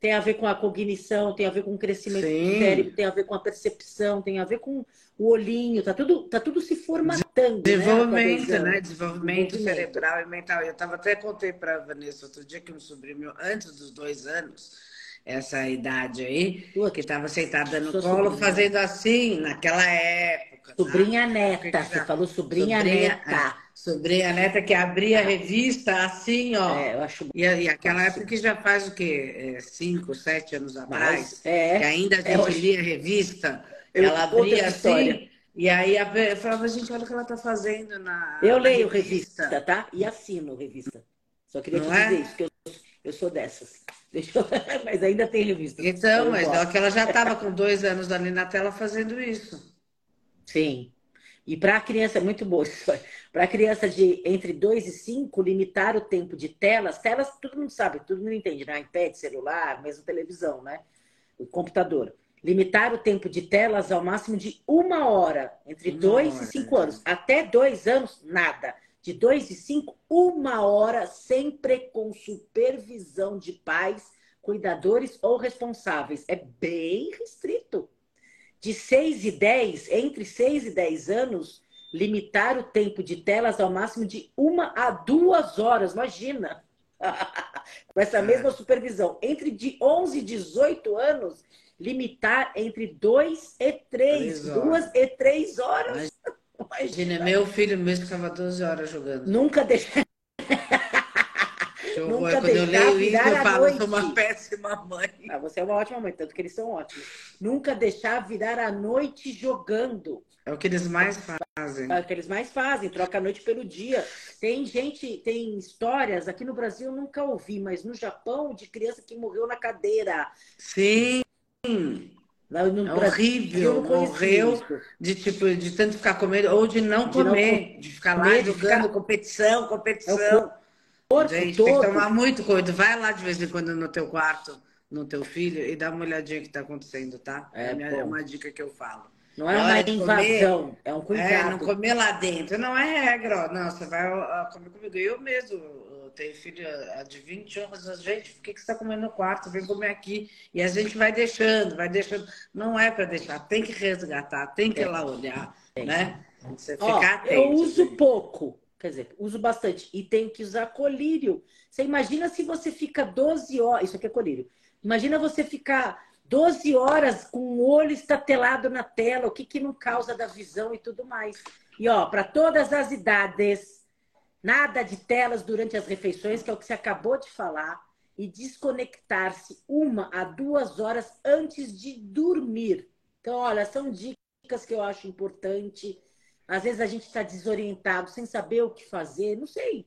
tem a ver com a cognição, tem a ver com o crescimento Sim. do cérebro, tem a ver com a percepção, tem a ver com o olhinho, tá tudo, tá tudo se formatando.
Né, Desenvolvimento, né? né? Desenvolvimento, cerebral e mental. Eu tava até contei para a Vanessa outro dia que um sobrinho meu, antes dos dois anos, essa idade aí, que estava sentada no colo, fazendo assim, naquela época época.
Sobrinha tá? neta, você falou sobrinha, sobrinha neta. É,
sobrinha neta que abria a revista assim, ó.
É, eu acho.
E, e aquela época que já faz o quê? É, cinco, sete anos atrás. Mas, é. Que ainda a gente é, lia a revista. Eu ela abria assim. E aí eu falava, gente, olha o que ela está fazendo na.
Eu leio revista. revista, tá? E assino revista. Só queria Não te dizer é? isso, que eu, eu sou dessas. Deixa eu... mas ainda tem revista.
Então, mas é que ela já estava com dois anos ali na tela fazendo isso.
Sim. E para a criança, é muito bom Para a criança de entre 2 e 5, limitar o tempo de telas. Telas, todo mundo sabe, todo mundo entende, né? iPad, celular, mesmo televisão, né? O computador limitar o tempo de telas ao máximo de uma hora, entre uma dois hora. e cinco anos. Até dois anos, nada. De dois e cinco, uma hora, sempre com supervisão de pais, cuidadores ou responsáveis. É bem restrito. De seis e dez, entre seis e dez anos, limitar o tempo de telas ao máximo de uma a duas horas. Imagina! com essa é. mesma supervisão. Entre de 11 e 18 anos, limitar entre dois e três, duas e três horas.
Imagina, meu filho mesmo ficava 12 horas jogando.
Nunca deixar.
Nunca Quando eu leio isso, eu falo, noite. sou uma péssima mãe.
Ah, você é uma ótima mãe, tanto que eles são ótimos. Nunca deixar virar a noite jogando.
É o que eles mais fazem.
É o que eles mais fazem, troca a noite pelo dia. Tem gente, tem histórias, aqui no Brasil eu nunca ouvi, mas no Japão, de criança que morreu na cadeira.
Sim. Lá no é horrível, morreu de tipo de tanto ficar comendo ou de não de comer, não de ficar lá jogando ficar... competição, competição. É Gente, todo. tem que tomar muito cuidado. Vai lá de vez em quando no teu quarto, no teu filho e dá uma olhadinha que está acontecendo, tá? É, é uma dica que eu falo.
Não é uma invasão, comer, é um cuidado. É,
não comer lá dentro não é regra. Ó. Não, você vai comer comigo. Eu mesmo tenho filho de 20 anos, gente, por que, que você está comendo no quarto? Vem comer aqui. E a gente vai deixando, vai deixando. Não é para deixar, tem que resgatar, tem que ir lá olhar, é. né?
Você ficar Ó, atento. Eu uso gente. pouco, quer dizer, uso bastante. E tenho que usar colírio. Você imagina se você fica 12 horas. Isso aqui é colírio. Imagina você ficar 12 horas com o olho estatelado na tela, o que, que não causa da visão e tudo mais. E ó, para todas as idades, Nada de telas durante as refeições, que é o que você acabou de falar, e desconectar-se uma a duas horas antes de dormir. Então, olha, são dicas que eu acho importante. Às vezes a gente está desorientado, sem saber o que fazer, não sei.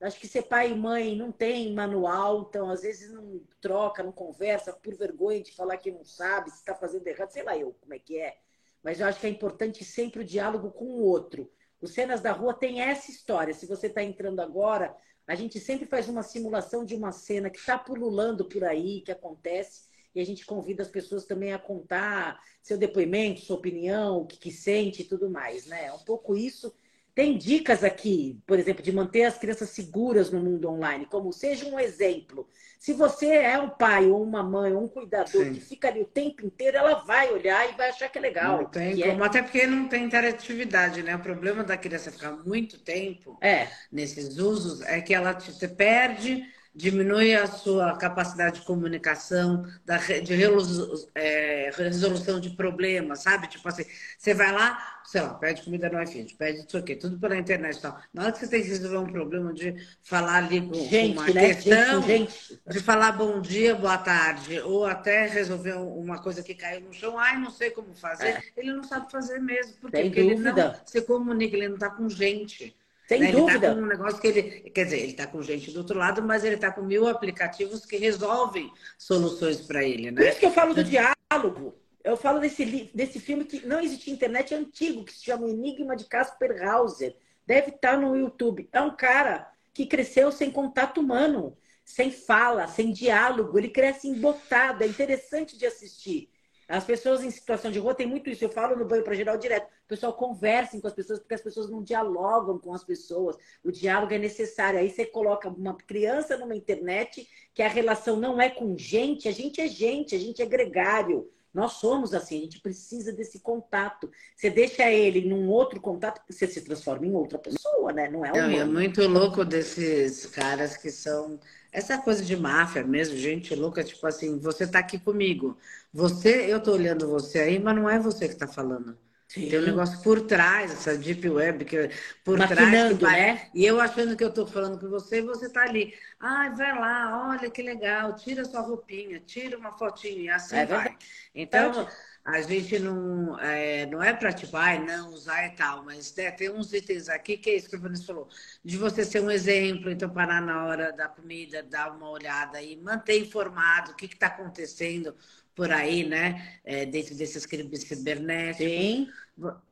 Acho que ser pai e mãe não tem manual, então às vezes não troca, não conversa por vergonha de falar que não sabe, se está fazendo errado, sei lá eu como é que é. Mas eu acho que é importante sempre o diálogo com o outro. O Cenas da Rua tem essa história. Se você está entrando agora, a gente sempre faz uma simulação de uma cena que está pululando por aí, que acontece, e a gente convida as pessoas também a contar seu depoimento, sua opinião, o que, que sente e tudo mais, né? É um pouco isso tem dicas aqui, por exemplo, de manter as crianças seguras no mundo online, como seja um exemplo. Se você é um pai ou uma mãe ou um cuidador Sim. que fica ali o tempo inteiro, ela vai olhar e vai achar que é legal.
Não tem como, é... até porque não tem interatividade, né? O problema da criança ficar muito tempo
é.
nesses usos é que ela te, te perde diminui a sua capacidade de comunicação, da, de é, resolução de problemas, sabe? Tipo assim, você vai lá, sei lá, pede comida no iFood, pede isso aqui, tudo pela internet e tal. Na hora que você tem que resolver um problema de falar ali com, gente, com uma né? questão, gente, de falar bom dia, boa tarde, ou até resolver uma coisa que caiu no chão, ai, não sei como fazer, é. ele não sabe fazer mesmo, porque, porque ele não se comunica, ele não está com gente.
Sem né? dúvida. Ele
está com um negócio que ele. Quer dizer, ele está com gente do outro lado, mas ele está com mil aplicativos que resolvem soluções para ele, né?
Por isso que eu falo do diálogo. Eu falo desse, desse filme que não existe internet, é antigo, que se chama Enigma de Casper Hauser. Deve estar tá no YouTube. É um cara que cresceu sem contato humano, sem fala, sem diálogo. Ele cresce embotado. É interessante de assistir. As pessoas em situação de rua têm muito isso. Eu falo no banho para geral direto. O pessoal conversa com as pessoas porque as pessoas não dialogam com as pessoas. O diálogo é necessário. Aí você coloca uma criança numa internet que a relação não é com gente, a gente é gente, a gente é gregário. Nós somos assim, a gente precisa desse contato. Você deixa ele num outro contato, você se transforma em outra pessoa, né? Não é um.
é muito louco desses caras que são essa coisa de máfia mesmo, gente louca, tipo assim, você tá aqui comigo. Você, eu tô olhando você aí, mas não é você que tá falando. Sim. Tem um negócio por trás, essa deep web, que por
Maquinando,
trás.
Que né?
E eu achando que eu estou falando com você, você está ali. Ai, vai lá, olha que legal, tira sua roupinha, tira uma fotinha, e assim é vai. Então, a gente não é, não é para tipo, ai, não, usar e tal, mas né, tem uns itens aqui que é isso que o Vanessa falou, de você ser um exemplo, então parar na hora da comida, dar uma olhada e manter informado o que está acontecendo por aí, né? É, dentro desses crimes cibernéticos.
Sim.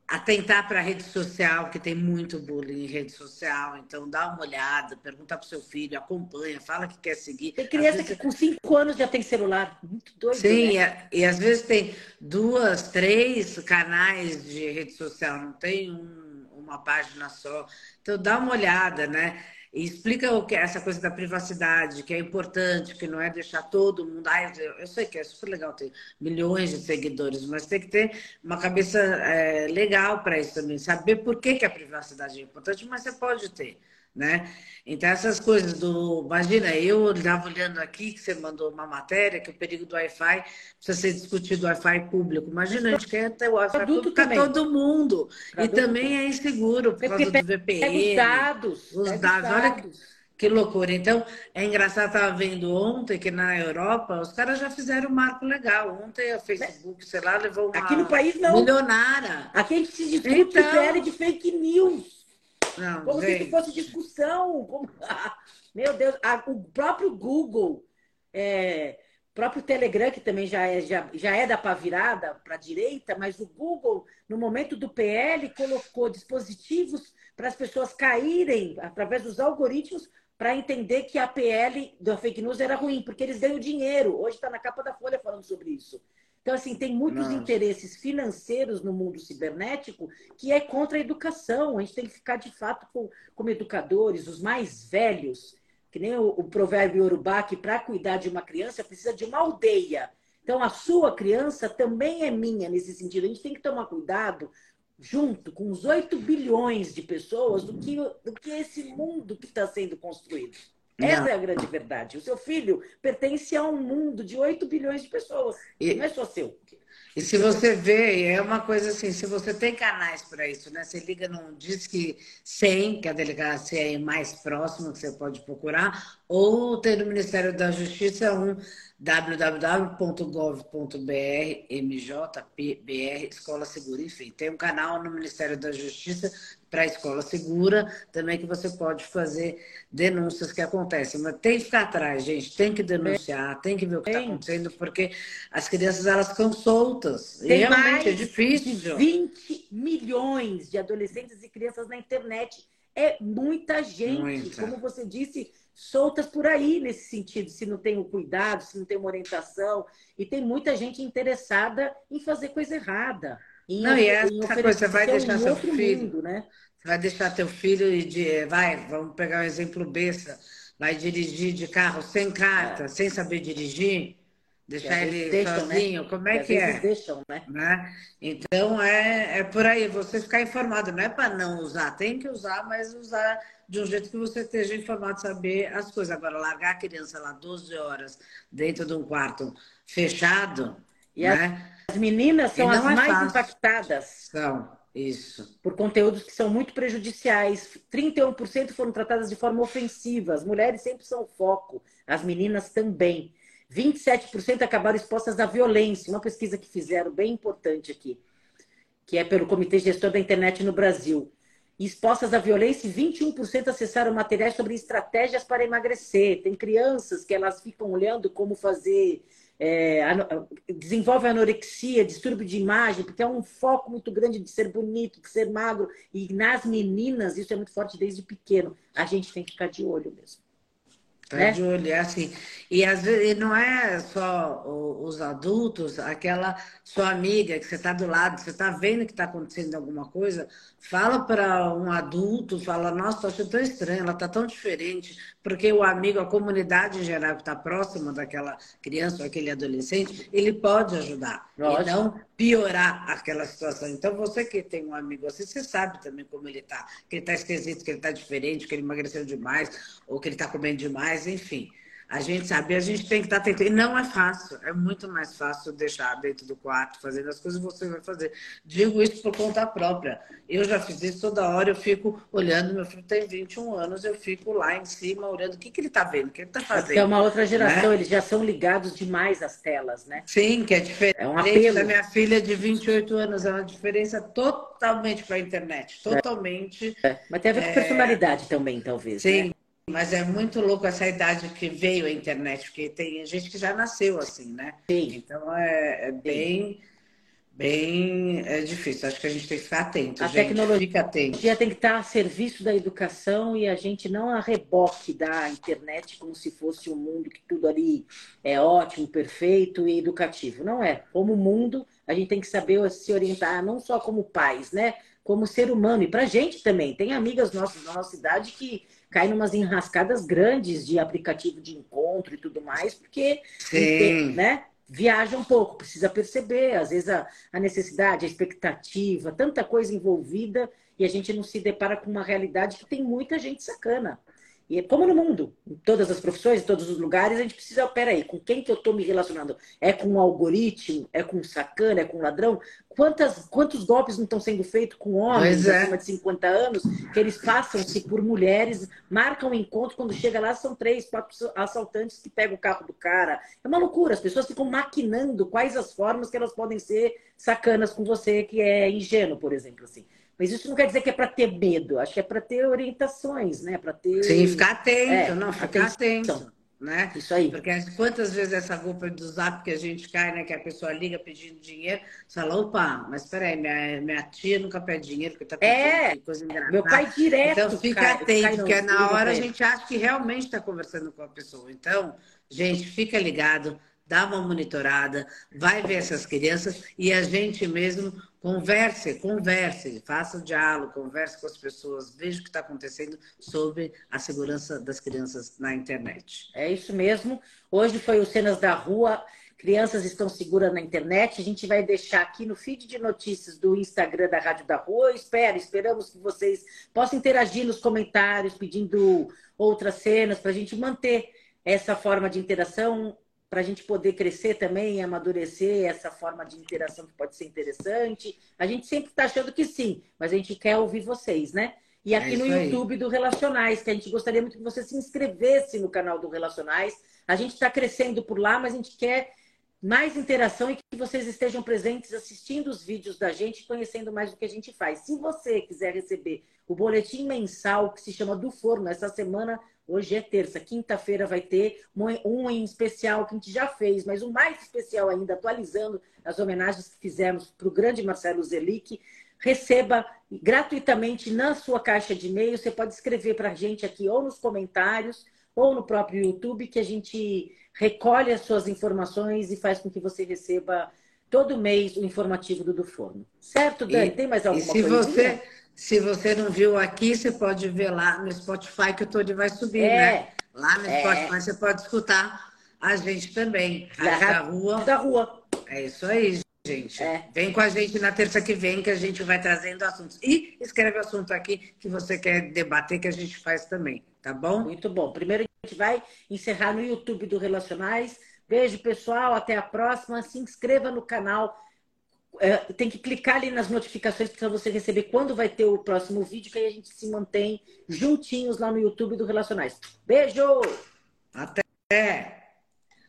Atentar para a rede social, que tem muito bullying em rede social. Então, dá uma olhada, pergunta para o seu filho, acompanha, fala que quer seguir.
Tem criança vezes... que com cinco anos já tem celular. Muito doido,
Sim,
né?
e, e às vezes tem duas, três canais de rede social, não tem um, uma página só. Então, dá uma olhada, né? E explica o que é essa coisa da privacidade, que é importante, que não é deixar todo mundo. Eu, eu sei que é super legal ter milhões de seguidores, mas tem que ter uma cabeça é, legal para isso também, saber por que, que a privacidade é importante, mas você pode ter né? Então, essas coisas do. Imagina, eu estava olhando aqui que você mandou uma matéria que o perigo do Wi-Fi precisa ser discutido Wi-Fi público. Imagina, a gente quer ter o Wi-Fi público para todo mundo. Pra e também também. é inseguro por causa do VPN.
Os dados.
Os dados. Olha que, que loucura. Então, é engraçado, estava vendo ontem que na Europa os caras já fizeram um marco legal. Ontem o Facebook, sei lá, levou uma.
Aqui no país não.
Milionária.
Aqui a gente se discute então... de fake news. Não, como se fosse discussão. Como... Meu Deus, a, o próprio Google, é, próprio Telegram, que também já é, já, já é da pavirada para a direita, mas o Google, no momento do PL, colocou dispositivos para as pessoas caírem através dos algoritmos para entender que a PL da fake news era ruim, porque eles ganham dinheiro. Hoje está na capa da Folha falando sobre isso. Então, assim, tem muitos Nossa. interesses financeiros no mundo cibernético que é contra a educação. A gente tem que ficar, de fato, com, como educadores, os mais velhos, que nem o, o provérbio urubá, que para cuidar de uma criança precisa de uma aldeia. Então, a sua criança também é minha nesse sentido. A gente tem que tomar cuidado junto com os 8 bilhões de pessoas do que, do que esse mundo que está sendo construído. Essa não. é a grande verdade. O seu filho pertence a um mundo de 8 bilhões de pessoas. E, não é só seu.
E se você vê, é uma coisa assim, se você tem canais para isso, né? Você liga num Disque 100, que é a delegacia é mais próxima que você pode procurar, ou tem no Ministério da Justiça um www.gov.br, MJBR, Escola Segura, enfim. Tem um canal no Ministério da Justiça para a Escola Segura, também que você pode fazer denúncias que acontecem. Mas tem que ficar atrás, gente, tem que denunciar, tem que ver o que está acontecendo, porque as crianças elas ficam soltas.
Tem realmente é difícil. 20 milhões de adolescentes e crianças na internet. É muita gente. Muita. Como você disse, soltas por aí nesse sentido, se não tem o um cuidado, se não tem uma orientação. E tem muita gente interessada em fazer coisa errada. Em
não, e essa coisa, você vai deixar seu filho. Mundo, né? Você vai deixar teu filho e de, vai, vamos pegar um exemplo besta, vai dirigir de carro sem carta, é. sem saber dirigir. Deixar ele deixam, né? sozinho, né? como é que, é?
Deixam, né?
né? Então é, é por aí, você ficar informado, não é para não usar, tem que usar, mas usar de um jeito que você esteja informado, saber as coisas. Agora, largar a criança lá 12 horas dentro de um quarto fechado,
e né? As meninas são as é mais fácil. impactadas.
São. Isso.
Por conteúdos que são muito prejudiciais. 31% foram tratadas de forma ofensiva. As mulheres sempre são foco, as meninas também. 27% acabaram expostas à violência. Uma pesquisa que fizeram bem importante aqui, que é pelo Comitê Gestor da Internet no Brasil. Expostas à violência, 21% acessaram materiais sobre estratégias para emagrecer. Tem crianças que elas ficam olhando como fazer é, desenvolve anorexia, distúrbio de imagem, porque é um foco muito grande de ser bonito, de ser magro. E nas meninas, isso é muito forte desde pequeno. A gente tem que ficar de olho mesmo.
Tá né? de olho, é assim. E às vezes não é só os adultos, aquela sua amiga que você está do lado, você está vendo que está acontecendo alguma coisa, fala para um adulto, fala, nossa, estou achando tão estranho, ela está tão diferente, porque o amigo, a comunidade em geral que está próxima daquela criança ou aquele adolescente, ele pode ajudar. Lógico. E não piorar aquela situação. Então, você que tem um amigo assim, você sabe também como ele está. Que ele está esquisito, que ele está diferente, que ele emagreceu demais, ou que ele está comendo demais, enfim. A gente sabe, a gente tem que estar atento. E não é fácil, é muito mais fácil deixar dentro do quarto, fazendo as coisas, você vai fazer. Digo isso por conta própria. Eu já fiz isso toda hora, eu fico olhando, meu filho tem 21 anos, eu fico lá em cima olhando o que, que ele está vendo, o que ele está fazendo.
É uma outra geração, né? eles já são ligados demais às telas, né?
Sim, que é diferente é um apelo. da minha filha de 28 anos, é uma diferença totalmente para a internet, totalmente.
É. É. Mas tem a ver com é. personalidade também, talvez.
Sim.
Né?
Mas é muito louco essa idade que veio a internet, porque tem gente que já nasceu assim, né?
Sim.
Então é, é bem, bem é difícil. Acho que a gente tem que ficar atento.
A
gente.
tecnologia Fica atento. tem que estar a serviço da educação e a gente não a reboque da internet como se fosse um mundo que tudo ali é ótimo, perfeito e educativo. Não é. Como mundo, a gente tem que saber se orientar, não só como pais, né? Como ser humano. E para gente também. Tem amigas nossas na nossa cidade que cai numas enrascadas grandes de aplicativo de encontro e tudo mais, porque né, viaja um pouco, precisa perceber, às vezes, a, a necessidade, a expectativa, tanta coisa envolvida, e a gente não se depara com uma realidade que tem muita gente sacana. E como no mundo, em todas as profissões, em todos os lugares, a gente precisa, peraí, com quem que eu estou me relacionando? É com um algoritmo? É com um sacana? É com um ladrão? Quantas, quantos golpes não estão sendo feitos com homens é. acima de 50 anos, que eles passam-se por mulheres, marcam o encontro, quando chega lá são três, quatro assaltantes que pegam o carro do cara. É uma loucura, as pessoas ficam maquinando quais as formas que elas podem ser sacanas com você, que é ingênuo, por exemplo, assim. Mas isso não quer dizer que é para ter medo, acho que é para ter orientações, né? Para ter.
Sim, ficar atento, é, não, ficar atenção. atento. Né?
Isso aí.
Porque quantas vezes essa roupa do zap que a gente cai, né? Que a pessoa liga pedindo dinheiro, você fala, opa, mas peraí, minha, minha tia nunca pede dinheiro, porque tá pedindo
é, coisa engraçada. Meu pai direto.
Então fica cai, atento, cai porque na hora a gente acha que realmente está conversando com a pessoa. Então, gente, fica ligado, dá uma monitorada, vai ver essas crianças e a gente mesmo converse, converse, faça o diálogo, converse com as pessoas, veja o que está acontecendo sobre a segurança das crianças na internet.
É isso mesmo. Hoje foi o Cenas da Rua. Crianças estão seguras na internet. A gente vai deixar aqui no feed de notícias do Instagram da Rádio da Rua. Espero, esperamos que vocês possam interagir nos comentários, pedindo outras cenas para a gente manter essa forma de interação para a gente poder crescer também, amadurecer essa forma de interação que pode ser interessante. A gente sempre está achando que sim, mas a gente quer ouvir vocês, né? E aqui é no YouTube aí. do Relacionais, que a gente gostaria muito que você se inscrevesse no canal do Relacionais. A gente está crescendo por lá, mas a gente quer mais interação e que vocês estejam presentes assistindo os vídeos da gente, conhecendo mais do que a gente faz. Se você quiser receber o boletim mensal que se chama Do Forno, essa semana Hoje é terça, quinta-feira vai ter um em especial que a gente já fez, mas um mais especial ainda, atualizando as homenagens que fizemos para o grande Marcelo Zelic. Receba gratuitamente na sua caixa de e-mail. Você pode escrever para a gente aqui ou nos comentários ou no próprio YouTube, que a gente recolhe as suas informações e faz com que você receba todo mês o informativo do Do Forno. Certo, Dani? E, Tem mais alguma
coisa? Se você se você não viu aqui, você pode ver lá no Spotify, que o Tony vai subir, é. né? Lá no é. Spotify você pode escutar a gente também.
Rádio da Rua. Da Rua.
É isso aí, gente. É. Vem com a gente na terça que vem, que a gente vai trazendo assuntos. E escreve o assunto aqui que você quer debater, que a gente faz também, tá bom?
Muito bom. Primeiro a gente vai encerrar no YouTube do Relacionais. Beijo, pessoal. Até a próxima. Se inscreva no canal tem que clicar ali nas notificações para você receber quando vai ter o próximo vídeo, que aí a gente se mantém juntinhos lá no YouTube do Relacionais. Beijo!
Até!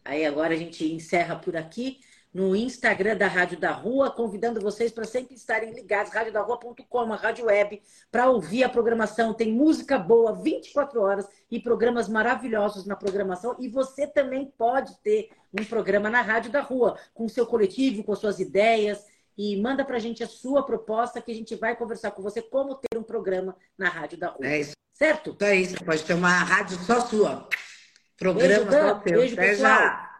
Aí agora a gente encerra por aqui no Instagram da Rádio da Rua, convidando vocês para sempre estarem ligados, radiodarrua.com, a rádio web, para ouvir a programação. Tem música boa 24 horas e programas maravilhosos na programação. E você também pode ter um programa na Rádio da Rua, com o seu coletivo, com suas ideias e manda para a gente a sua proposta que a gente vai conversar com você como ter um programa na Rádio da Rua.
É isso.
Certo?
É isso. Pode ter uma rádio só sua. Programa beijo, só seu. Beijo, pessoal. Já.